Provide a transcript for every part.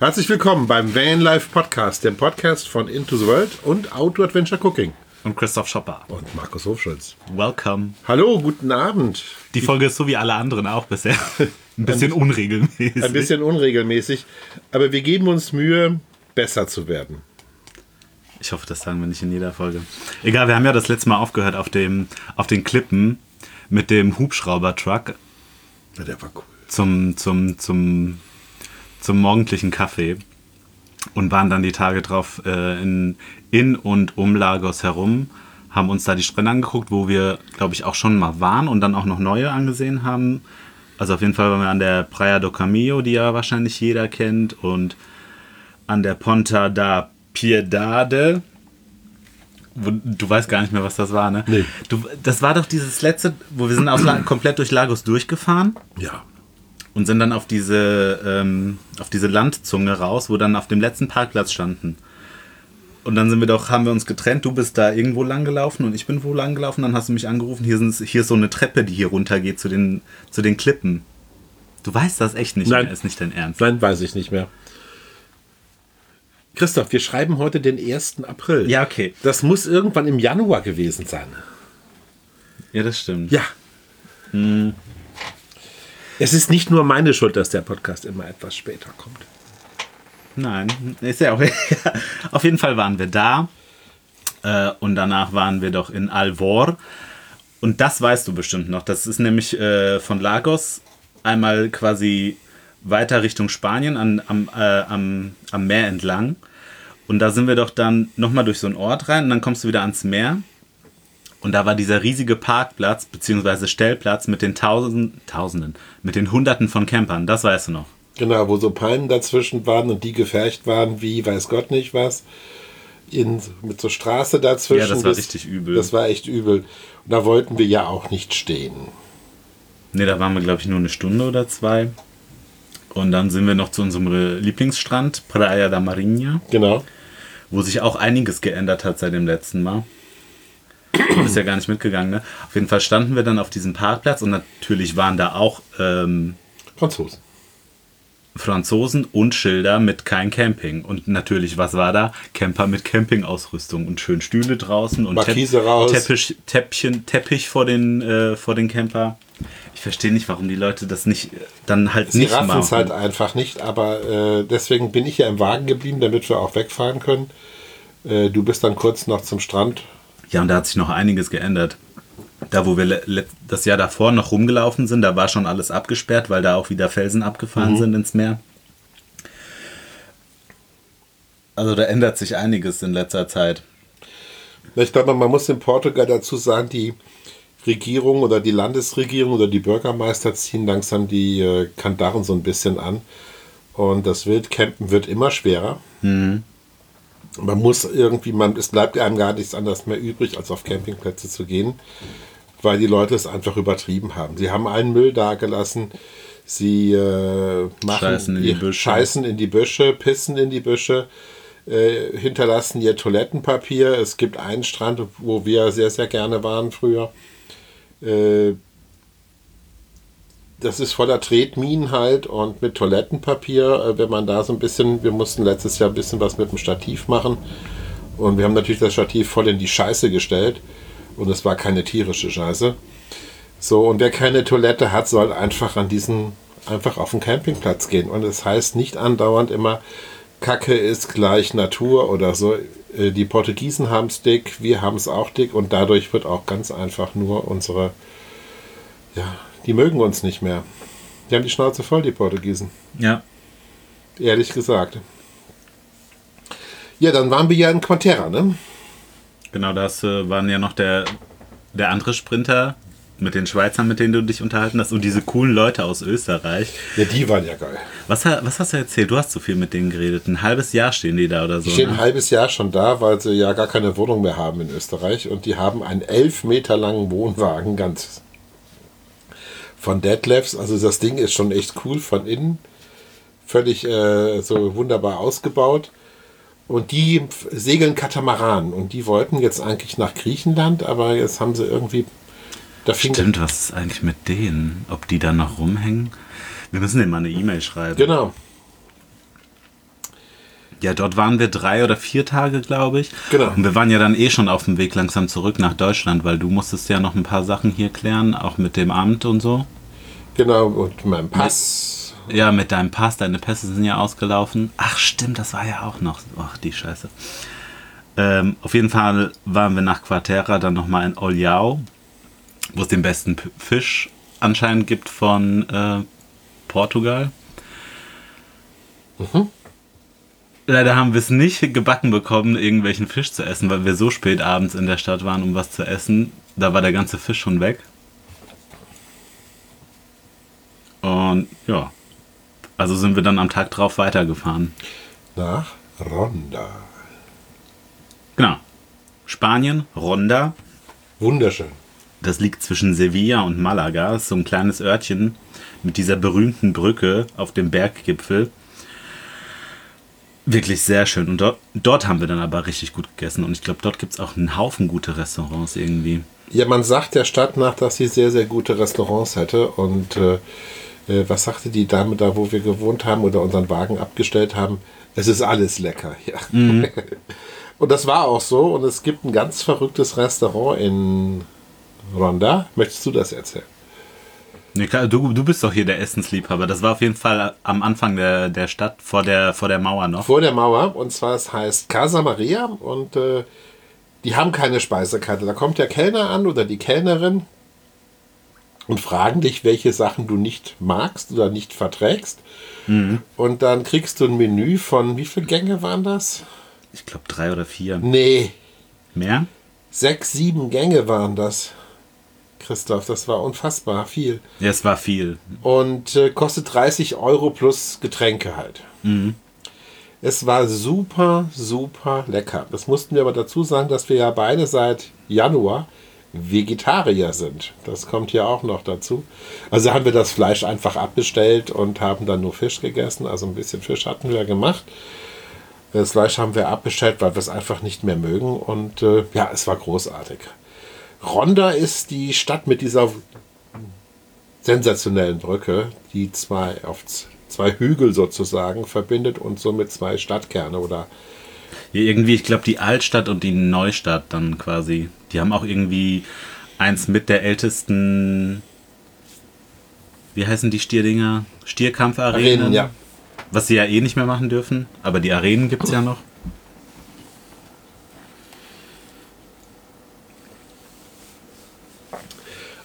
Herzlich willkommen beim Van Life Podcast, dem Podcast von Into the World und Outdoor Adventure Cooking. Und Christoph Schopper. Und Markus Hofschulz. Welcome. Hallo, guten Abend. Die Folge ist so wie alle anderen auch bisher. Ein bisschen unregelmäßig. Ein bisschen unregelmäßig, aber wir geben uns Mühe, besser zu werden. Ich hoffe, das sagen wir nicht in jeder Folge. Egal, wir haben ja das letzte Mal aufgehört auf, dem, auf den Klippen mit dem Hubschrauber-Truck. Ja, der war cool. Zum, zum, zum zum morgendlichen Kaffee und waren dann die Tage drauf äh, in, in und um Lagos herum, haben uns da die Strände angeguckt, wo wir, glaube ich, auch schon mal waren und dann auch noch neue angesehen haben. Also auf jeden Fall waren wir an der Praia do Camillo, die ja wahrscheinlich jeder kennt, und an der Ponta da Piedade. Du weißt gar nicht mehr, was das war, ne? Nee. Du, das war doch dieses letzte, wo wir sind aus, komplett durch Lagos durchgefahren. Ja und sind dann auf diese, ähm, auf diese Landzunge raus, wo dann auf dem letzten Parkplatz standen. Und dann sind wir doch, haben wir uns getrennt. Du bist da irgendwo lang gelaufen und ich bin wo lang gelaufen. Dann hast du mich angerufen. Hier, sind, hier ist so eine Treppe, die hier runtergeht zu den, zu den Klippen. Du weißt das echt nicht Nein. mehr, ist nicht dein Ernst. Nein, weiß ich nicht mehr. Christoph, wir schreiben heute den 1. April. Ja, okay. Das muss irgendwann im Januar gewesen sein. Ja, das stimmt. Ja. Hm. Es ist nicht nur meine Schuld, dass der Podcast immer etwas später kommt. Nein, ist ja auch. Auf jeden Fall waren wir da. Äh, und danach waren wir doch in Alvor. Und das weißt du bestimmt noch. Das ist nämlich äh, von Lagos einmal quasi weiter Richtung Spanien an, am, äh, am, am Meer entlang. Und da sind wir doch dann nochmal durch so einen Ort rein und dann kommst du wieder ans Meer. Und da war dieser riesige Parkplatz bzw. Stellplatz mit den Tausend, Tausenden, mit den Hunderten von Campern. Das weißt du noch. Genau, wo so Palmen dazwischen waren und die gefercht waren wie weiß Gott nicht was. In, mit so Straße dazwischen. Ja, das war das, richtig übel. Das war echt übel. Und da wollten wir ja auch nicht stehen. Ne, da waren wir, glaube ich, nur eine Stunde oder zwei. Und dann sind wir noch zu unserem Lieblingsstrand, Praia da Marinha. Genau. Wo sich auch einiges geändert hat seit dem letzten Mal. Du bist ja gar nicht mitgegangen, ne? Auf jeden Fall standen wir dann auf diesem Parkplatz und natürlich waren da auch ähm, Franzosen. Franzosen und Schilder mit kein Camping. Und natürlich, was war da? Camper mit Campingausrüstung und schön Stühle draußen und Markise raus. Teppich, Teppchen, Teppich vor den, äh, vor den Camper. Ich verstehe nicht, warum die Leute das nicht dann halt Sie nicht machen. Sie machen. es halt einfach nicht, aber äh, deswegen bin ich ja im Wagen geblieben, damit wir auch wegfahren können. Äh, du bist dann kurz noch zum Strand ja, und da hat sich noch einiges geändert. Da, wo wir das Jahr davor noch rumgelaufen sind, da war schon alles abgesperrt, weil da auch wieder Felsen abgefahren mhm. sind ins Meer. Also da ändert sich einiges in letzter Zeit. Ich glaube, man muss in Portugal dazu sagen, die Regierung oder die Landesregierung oder die Bürgermeister ziehen langsam die äh, Kandaren so ein bisschen an. Und das Wildcampen wird immer schwerer. Mhm man muss irgendwie, man, es bleibt einem gar nichts anderes mehr übrig, als auf Campingplätze zu gehen, weil die Leute es einfach übertrieben haben. Sie haben einen Müll dagelassen, sie äh, machen, scheißen in, die Büsche. scheißen in die Büsche, pissen in die Büsche, äh, hinterlassen ihr Toilettenpapier. Es gibt einen Strand, wo wir sehr, sehr gerne waren früher. Äh, das ist voller Tretminen halt und mit Toilettenpapier, äh, wenn man da so ein bisschen, wir mussten letztes Jahr ein bisschen was mit dem Stativ machen und wir haben natürlich das Stativ voll in die Scheiße gestellt und es war keine tierische Scheiße. So, und wer keine Toilette hat, soll einfach an diesen, einfach auf den Campingplatz gehen. Und es das heißt nicht andauernd immer, Kacke ist gleich Natur oder so. Äh, die Portugiesen haben es dick, wir haben es auch dick und dadurch wird auch ganz einfach nur unsere, ja, die mögen uns nicht mehr. Die haben die Schnauze voll, die Portugiesen. Ja. Ehrlich gesagt. Ja, dann waren wir ja in Quantera, ne? Genau, das äh, waren ja noch der, der andere Sprinter mit den Schweizern, mit denen du dich unterhalten hast und diese coolen Leute aus Österreich. Ja, die waren ja geil. Was, was hast du erzählt? Du hast so viel mit denen geredet. Ein halbes Jahr stehen die da oder so. Die stehen ne? ein halbes Jahr schon da, weil sie ja gar keine Wohnung mehr haben in Österreich und die haben einen elf Meter langen Wohnwagen, ganz von Deadlifts. Also das Ding ist schon echt cool von innen. Völlig äh, so wunderbar ausgebaut. Und die segeln Katamaran. Und die wollten jetzt eigentlich nach Griechenland, aber jetzt haben sie irgendwie. Da Stimmt, was ist eigentlich mit denen? Ob die da noch rumhängen? Wir müssen denen mal eine E-Mail schreiben. Genau. Ja, dort waren wir drei oder vier Tage, glaube ich. Genau. Und wir waren ja dann eh schon auf dem Weg langsam zurück nach Deutschland, weil du musstest ja noch ein paar Sachen hier klären, auch mit dem Amt und so. Genau, und mein Pass. Ja, mit deinem Pass, deine Pässe sind ja ausgelaufen. Ach, stimmt, das war ja auch noch. Ach, die Scheiße. Ähm, auf jeden Fall waren wir nach Quartera dann nochmal in Oljau, wo es den besten P Fisch anscheinend gibt von äh, Portugal. Leider haben wir es nicht gebacken bekommen, irgendwelchen Fisch zu essen, weil wir so spät abends in der Stadt waren, um was zu essen. Da war der ganze Fisch schon weg. Und ja, also sind wir dann am Tag drauf weitergefahren. Nach Ronda. Genau. Spanien, Ronda. Wunderschön. Das liegt zwischen Sevilla und Malaga. Das ist so ein kleines Örtchen mit dieser berühmten Brücke auf dem Berggipfel. Wirklich sehr schön. Und dort, dort haben wir dann aber richtig gut gegessen. Und ich glaube, dort gibt es auch einen Haufen gute Restaurants irgendwie. Ja, man sagt der Stadt nach, dass sie sehr, sehr gute Restaurants hätte. Und äh, äh, was sagte die Dame da, wo wir gewohnt haben oder unseren Wagen abgestellt haben? Es ist alles lecker, ja. und das war auch so. Und es gibt ein ganz verrücktes Restaurant in Ronda. Möchtest du das erzählen? Nee, klar, du, du bist doch hier der Essensliebhaber. Das war auf jeden Fall am Anfang der, der Stadt, vor der, vor der Mauer noch. Vor der Mauer. Und zwar, es heißt Casa Maria. Und äh, die haben keine Speisekarte. Da kommt der Kellner an oder die Kellnerin und fragen dich, welche Sachen du nicht magst oder nicht verträgst. Und dann kriegst du ein Menü von, wie viele Gänge waren das? Ich glaube drei oder vier. Nee, Mehr? sechs, sieben Gänge waren das. Christoph, das war unfassbar viel. Ja, es war viel. Und äh, kostet 30 Euro plus Getränke halt. Es war super, super lecker. Das mussten wir aber dazu sagen, dass wir ja beide seit Januar Vegetarier sind. Das kommt ja auch noch dazu. Also haben wir das Fleisch einfach abbestellt und haben dann nur Fisch gegessen. Also ein bisschen Fisch hatten wir gemacht. Das Fleisch haben wir abbestellt, weil wir es einfach nicht mehr mögen. Und äh, ja, es war großartig. Ronda ist die Stadt mit dieser sensationellen Brücke, die zwei auf zwei Hügel sozusagen verbindet und somit zwei Stadtkerne oder Ja, irgendwie, ich glaube, die Altstadt und die Neustadt dann quasi. Die haben auch irgendwie eins mit der ältesten. Wie heißen die Stierdinger? Stierkampfarenen. Arenen, ja. Was sie ja eh nicht mehr machen dürfen. Aber die Arenen gibt es ja noch.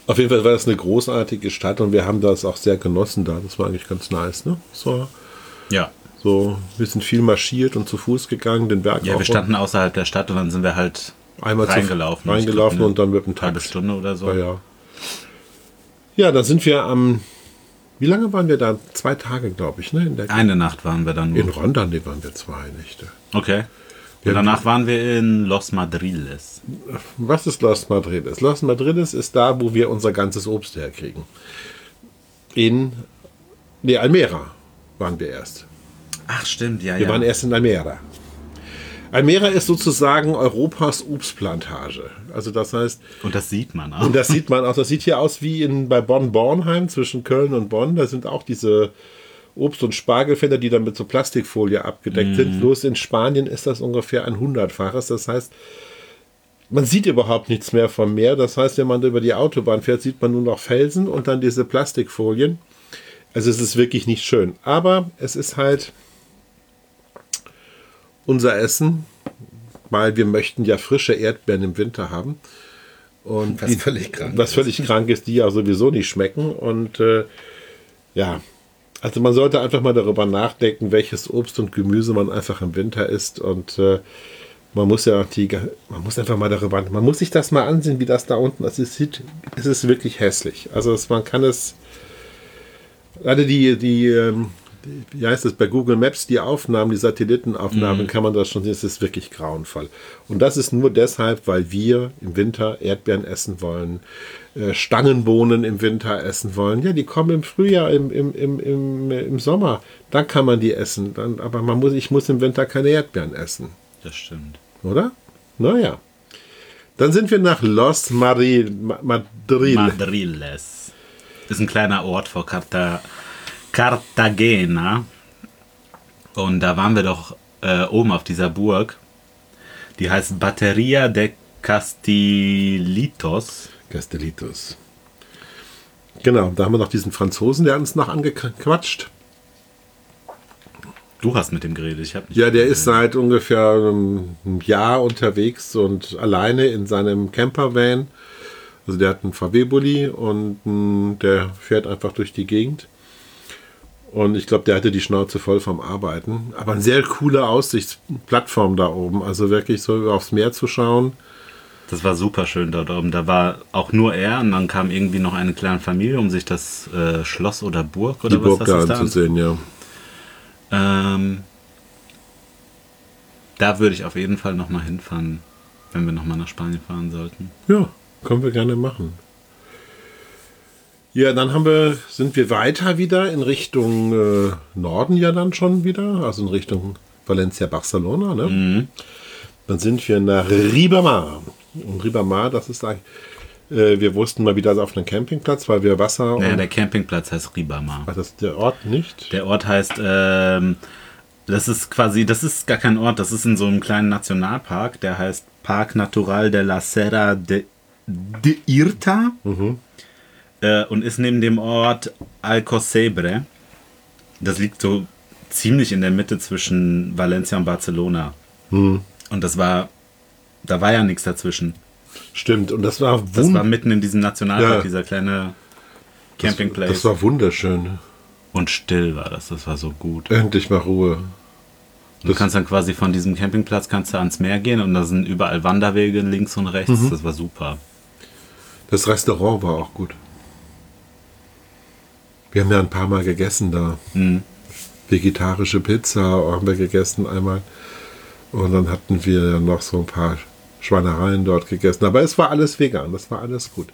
Auf jeden Fall war das eine großartige Stadt und wir haben das auch sehr genossen da. Das war eigentlich ganz nice, ne? So, Ja. so wir sind viel marschiert und zu Fuß gegangen, den Berg Ja, wir standen außerhalb der Stadt und dann sind wir halt einmal reingelaufen. Reingelaufen glaub, und dann mit dem eine halbe Taxi. Stunde oder so. Ja, ja. Ja, dann sind wir am. Wie lange waren wir da? Zwei Tage, glaube ich, ne? In, der, Eine Nacht waren wir dann in nur. Ronda, ne, waren wir zwei Nächte. Okay. Und danach waren wir in Los Madriles. Was ist Los Madrides? Los Madrides ist da, wo wir unser ganzes Obst herkriegen. In. Ne, Almera waren wir erst. Ach, stimmt, ja, Wir ja. waren erst in Almera. Almera ist sozusagen Europas Obstplantage. Also das heißt, Und das sieht man auch. und das sieht man auch, das sieht hier aus wie in, bei Bonn-Bornheim zwischen Köln und Bonn. Da sind auch diese Obst- und Spargelfelder, die dann mit so Plastikfolie abgedeckt sind. Bloß in Spanien ist das ungefähr ein hundertfaches. Das heißt, man sieht überhaupt nichts mehr vom Meer. Das heißt, wenn man über die Autobahn fährt, sieht man nur noch Felsen und dann diese Plastikfolien. Also es ist wirklich nicht schön. Aber es ist halt unser Essen, weil wir möchten ja frische Erdbeeren im Winter haben. Und Was völlig krank Was völlig krank ist, die ja sowieso nicht schmecken. Und äh, ja, also man sollte einfach mal darüber nachdenken, welches Obst und Gemüse man einfach im Winter isst. Und äh, man muss ja die, man muss einfach mal darüber, man muss sich das mal ansehen, wie das da unten ist. Es, ist wirklich hässlich. Also es, man kann es, gerade die, die, ähm, die, wie heißt es, bei Google Maps, die Aufnahmen, die Satellitenaufnahmen, kann man das schon sehen, es ist wirklich grauenvoll. Und das ist nur deshalb, weil wir im Winter Erdbeeren essen wollen, äh, Stangenbohnen im Winter essen wollen. Ja, die kommen im Frühjahr, im, im, im, im, im Sommer. Dann kann man die essen. Dann, aber man muss, ich muss im Winter keine Erdbeeren essen. Das stimmt. Oder? Naja. Dann sind wir nach Los Mari, Ma- Madrid. Madriles. Ist ein kleiner Ort vor Carta Cartagena. Und da waren wir doch äh, oben auf dieser Burg. Die heißt Batteria de Castilitos. Castellitos. Genau, da haben wir noch diesen Franzosen, der uns noch angequatscht. Du hast mit dem geredet, ich habe nicht. Ja, der ist seit ungefähr einem Jahr unterwegs und alleine in seinem Campervan. Also der hat einen VW-Bully und mm, der fährt einfach durch die Gegend. Und ich glaube, der hatte die Schnauze voll vom Arbeiten. Aber eine sehr coole Aussichtsplattform da oben. Also wirklich so aufs Meer zu schauen. Das war super schön dort oben. Da war auch nur er und dann kam irgendwie noch eine kleine Familie, um sich das äh, Schloss oder Burg oder die was Burg ist da anzusehen, ja. Ähm, da würde ich auf jeden Fall nochmal hinfahren, wenn wir nochmal nach Spanien fahren sollten. Ja, können wir gerne machen. Ja, dann haben wir, sind wir weiter wieder in Richtung äh, Norden ja dann schon wieder, also in Richtung Valencia, Barcelona. Ne? Mhm. Dann sind wir nach Ribamar. Und Ribamar, das ist eigentlich, äh, wir wussten mal wieder auf einem Campingplatz, weil wir Wasser Naja, der Campingplatz heißt Ribamar. Ach, das ist der Ort nicht. Der Ort heißt, ähm, das ist quasi, das ist gar kein Ort, das ist in so einem kleinen Nationalpark, der heißt Park Natural de la Serra de, de Irta äh, und ist neben dem Ort Alcocebre. Das liegt so ziemlich in der Mitte zwischen Valencia und Barcelona. Und das war, da war ja nichts dazwischen. Stimmt, und das war Das war mitten in diesem Nationalpark, Ja. dieser kleine das, Campingplatz. das war wunderschön. und still war das, das war so gut. Endlich mal Ruhe. Du kannst dann quasi von diesem Campingplatz kannst du ans Meer gehen und da sind überall Wanderwege links und rechts. Mhm. Das war super. Das Restaurant war auch gut. Wir haben ja ein paar Mal gegessen da. Mhm. Vegetarische Pizza haben wir gegessen einmal. Und dann hatten wir noch so ein paar Schweinereien dort gegessen. Aber es war alles vegan, das war alles gut.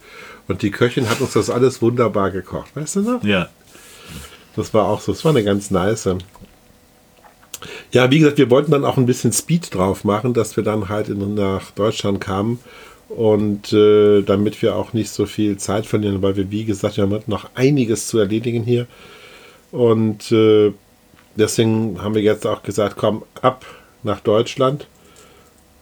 Und die Köchin hat uns das alles wunderbar gekocht. Weißt du noch? Ja. Das war auch so, das war eine ganz nice. Ja, wie gesagt, wir wollten dann auch ein bisschen Speed drauf machen, dass wir dann halt in, nach Deutschland kamen und äh, damit wir auch nicht so viel Zeit verlieren, weil wir, wie gesagt, wir haben noch einiges zu erledigen hier. Und äh, deswegen haben wir jetzt auch gesagt, komm, ab nach Deutschland.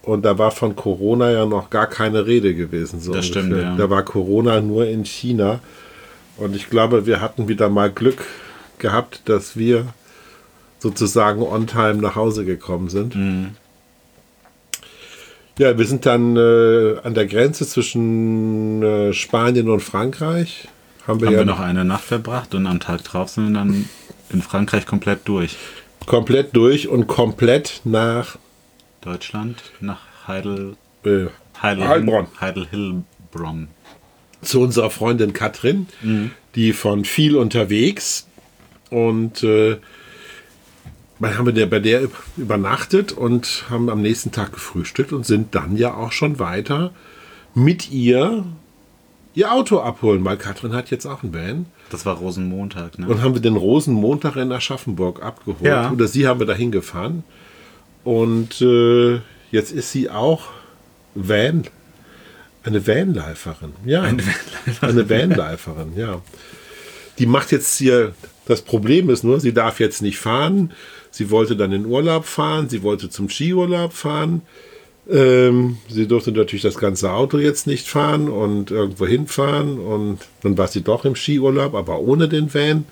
Und da war von Corona ja noch gar keine Rede gewesen. So Das stimmt, ungefähr. ja. Da war Corona nur in China. Und ich glaube, wir hatten wieder mal Glück gehabt, dass wir sozusagen on time nach Hause gekommen sind. Mhm. Ja, wir sind dann äh, an der Grenze zwischen äh, Spanien und Frankreich. Haben wir Haben ja wir noch eine Nacht verbracht und am Tag drauf sind wir dann in Frankreich komplett durch. komplett durch und komplett nach Deutschland nach Heidel, äh, Heidel, Heilbronn. Heidel Hillbronn. zu unserer Freundin Katrin, die von viel unterwegs und äh, haben wir der, bei der übernachtet und haben am nächsten Tag gefrühstückt und sind dann ja auch schon weiter mit ihr ihr Auto abholen, weil Katrin hat jetzt auch einen Van. Das war Rosenmontag, ne? Und haben wir den Rosenmontag in Aschaffenburg abgeholt. Ja. Oder sie haben wir dahin gefahren. Und äh, jetzt ist sie auch Van, eine Vanliferin. Ja, Eine eine Vanliferin, ja. Die macht jetzt hier, das Problem ist nur, sie darf jetzt nicht fahren. Sie wollte dann in Urlaub fahren, sie wollte zum Skiurlaub fahren. Ähm, sie durfte natürlich das ganze Auto jetzt nicht fahren und irgendwo hinfahren. Und dann war sie doch im Skiurlaub, aber ohne den Van.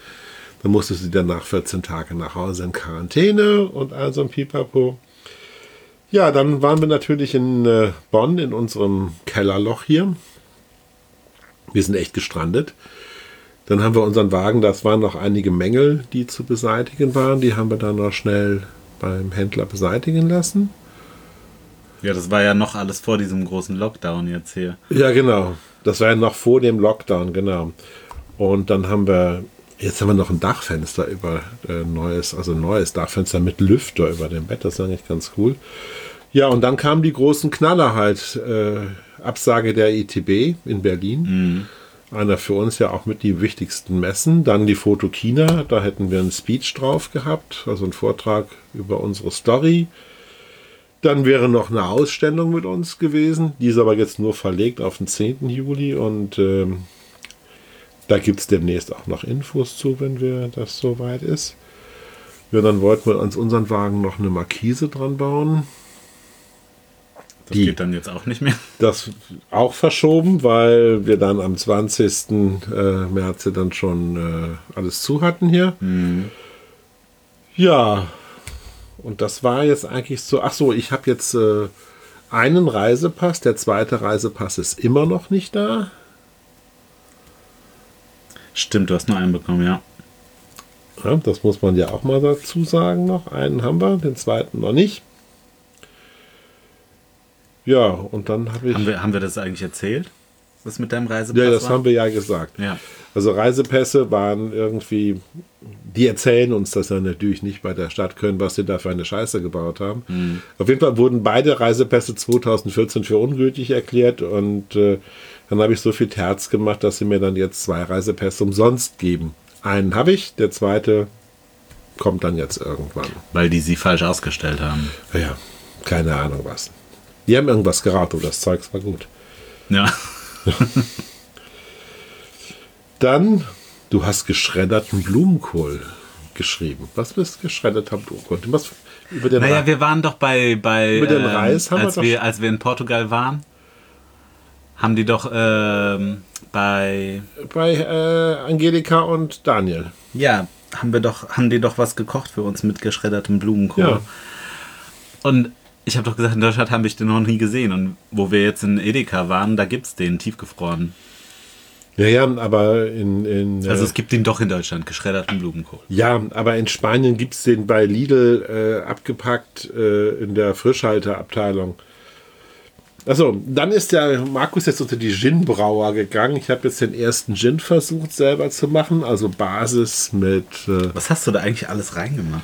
Dann musste sie dann nach 14 Tagen nach Hause in Quarantäne und all so ein Pipapo. Ja, dann waren wir natürlich in äh, Bonn in unserem Kellerloch hier. Wir sind echt gestrandet. Dann haben wir unseren Wagen, das waren noch einige Mängel, die zu beseitigen waren. Die haben wir dann noch schnell beim Händler beseitigen lassen. Ja, das war ja noch alles vor diesem großen Lockdown jetzt hier. Ja, genau. Das war ja noch vor dem Lockdown, genau. Und dann haben wir, jetzt haben wir noch ein Dachfenster über äh, neues, also ein neues Dachfenster mit Lüfter über dem Bett. Das ist eigentlich ganz cool. Ja, und dann kamen die großen Knaller halt. Äh, Absage der ITB in Berlin. Einer für uns ja auch mit die wichtigsten Messen. Dann die Fotokina, da hätten wir einen Speech drauf gehabt, also einen Vortrag über unsere Story. Dann wäre noch eine Ausstellung mit uns gewesen. Die ist aber jetzt nur verlegt auf den 10. Juli und ähm, da gibt es demnächst auch noch Infos zu, wenn wir das soweit ist. Ja, dann wollten wir ans unseren Wagen noch eine Markise dran bauen. Das Die. geht dann jetzt auch nicht mehr. Das auch verschoben, weil wir dann am 20. äh, März dann schon äh, alles zu hatten hier. Ja, und das war jetzt eigentlich so. Ach so, ich habe jetzt äh, einen Reisepass. Der zweite Reisepass ist immer noch nicht da. Stimmt, du hast nur einen bekommen, ja. Ja, das muss man ja auch mal dazu sagen noch. Einen haben wir, den zweiten noch nicht. Ja, und dann habe ich. Haben wir, haben wir das eigentlich erzählt? Was mit deinem Reisepass ja, das war? haben wir ja gesagt. Ja. Also Reisepässe waren irgendwie, die erzählen uns das ja natürlich nicht bei der Stadt Köln, was sie da für eine Scheiße gebaut haben. Mhm. Auf jeden Fall wurden beide Reisepässe 2014 für ungültig erklärt und äh, dann habe ich so viel Terz gemacht, dass sie mir dann jetzt zwei Reisepässe umsonst geben. Einen habe ich, der zweite kommt dann jetzt irgendwann. Weil die sie falsch ausgestellt haben. Ja, keine Ahnung was. Die haben irgendwas geraten, das Zeugs war gut. Ja. Dann, du hast geschredderten Blumenkohl geschrieben. Was ist geschredderter Blumenkohl? Du musst über den Naja, Ra- wir waren doch bei, bei Über den ähm, Reis haben wir als, doch- wir, als wir in Portugal waren, haben die doch ähm, bei bei äh, Angelika und Daniel. ja, haben wir doch, haben die doch was gekocht für uns mit geschreddertem Blumenkohl. Ja. Und ich habe doch gesagt, in Deutschland habe ich den noch nie gesehen. Und wo wir jetzt in Edeka waren, da gibt es den tiefgefroren. Ja, ja, aber in, in Also äh, es gibt den doch in Deutschland, geschredderten Blumenkohl. ja, aber in Spanien gibt es den bei Lidl äh, abgepackt äh, in der Frischhalteabteilung. Also, dann ist der Markus jetzt unter die Gin-Brauer gegangen. Ich habe jetzt den ersten Gin versucht selber zu machen, also Basis mit äh, Was hast du da eigentlich alles reingemacht?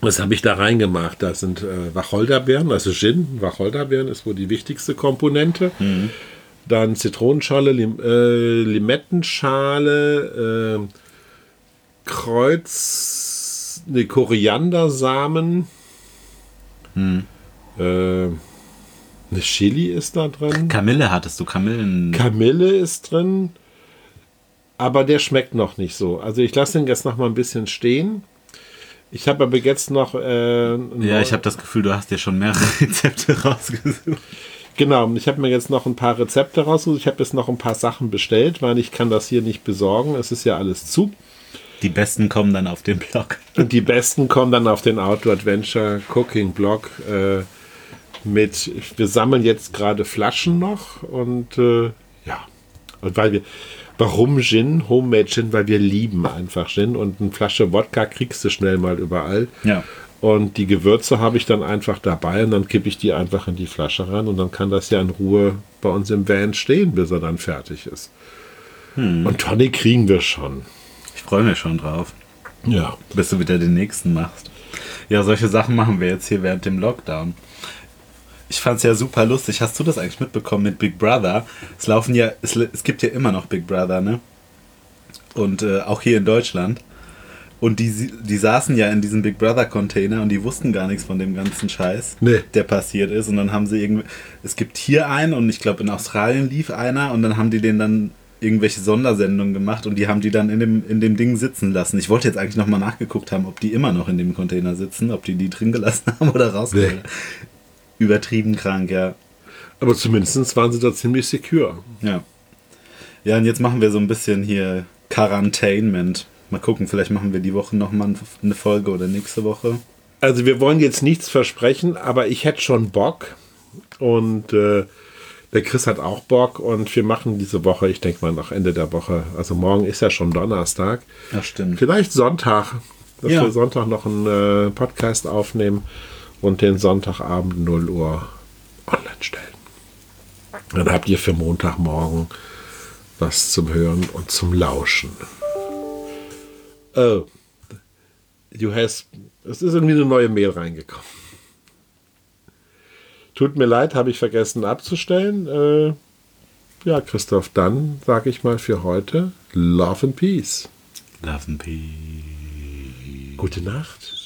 Was habe ich da reingemacht? Da sind äh, Wacholderbeeren, also Gin. Wacholderbeeren ist wohl die wichtigste Komponente. Dann Zitronenschale, Lim äh, Limettenschale, äh, Kreuz, ne, Koriandersamen, äh, eine Chili ist da drin. Kamille hattest du, Kamillen. Kamille ist drin, aber der schmeckt noch nicht so. Also ich lasse den jetzt noch mal ein bisschen stehen. Ich habe aber jetzt noch äh, ja, ich habe das Gefühl, du hast dir schon mehrere Rezepte rausgesucht. genau. Ich habe mir jetzt noch ein paar Rezepte rausgesucht. Ich habe jetzt noch ein paar Sachen bestellt, weil ich kann das hier nicht besorgen. Es ist ja alles zu. Die besten kommen dann auf den Blog. Und die besten kommen dann auf den Outdoor Adventure Cooking Blog äh, mit. Wir sammeln jetzt gerade Flaschen noch und äh, ja. Und weil wir. Warum Gin? Homemade Gin, weil wir lieben einfach Gin und eine Flasche Wodka kriegst du schnell mal überall. Ja. Und die Gewürze habe ich dann einfach dabei und dann kippe ich die einfach in die Flasche rein und dann kann das ja in Ruhe bei uns im Van stehen, bis er dann fertig ist. Und Tonic kriegen wir schon. Ich freue mich schon drauf, Ja. bis du wieder den nächsten machst. Ja, solche Sachen machen wir jetzt hier während dem Lockdown. Ich fand es ja super lustig. Hast du das eigentlich mitbekommen mit Big Brother? Es laufen ja, es, es gibt ja immer noch Big Brother, ne? Und äh, auch hier in Deutschland. Und die, die saßen ja in diesem Big Brother Container und die wussten gar nichts von dem ganzen Scheiß, Nee. der passiert ist. Und dann haben sie irgendwie, es gibt hier einen und ich glaube in Australien lief einer und dann haben die den dann irgendwelche Sondersendungen gemacht und die haben die dann in dem, in dem Ding sitzen lassen. Ich wollte jetzt eigentlich nochmal nachgeguckt haben, ob die immer noch in dem Container sitzen, ob die die drin gelassen haben oder rausgeholt. Übertrieben krank, ja. Aber zumindest waren sie da ziemlich secure. Ja. Ja, und jetzt machen wir so ein bisschen hier Quarantainment. Mal gucken, vielleicht machen wir die Woche nochmal eine Folge oder nächste Woche. Also wir wollen jetzt nichts versprechen, aber ich hätte schon Bock. Und äh, der Chris hat auch Bock und wir machen diese Woche, ich denke mal nach Ende der Woche, also morgen ist ja schon Donnerstag, Ja, stimmt. vielleicht Sonntag, dass Ja. wir Sonntag noch einen äh, Podcast aufnehmen und den Sonntagabend 0 Uhr online stellen. Dann habt ihr für Montagmorgen was zum Hören und zum Lauschen. Oh, you has, es ist irgendwie eine neue Mail reingekommen. Tut mir leid, habe ich vergessen abzustellen. Äh, ja, Christoph, dann sage ich mal für heute Love and Peace. Love and Peace. Gute Nacht.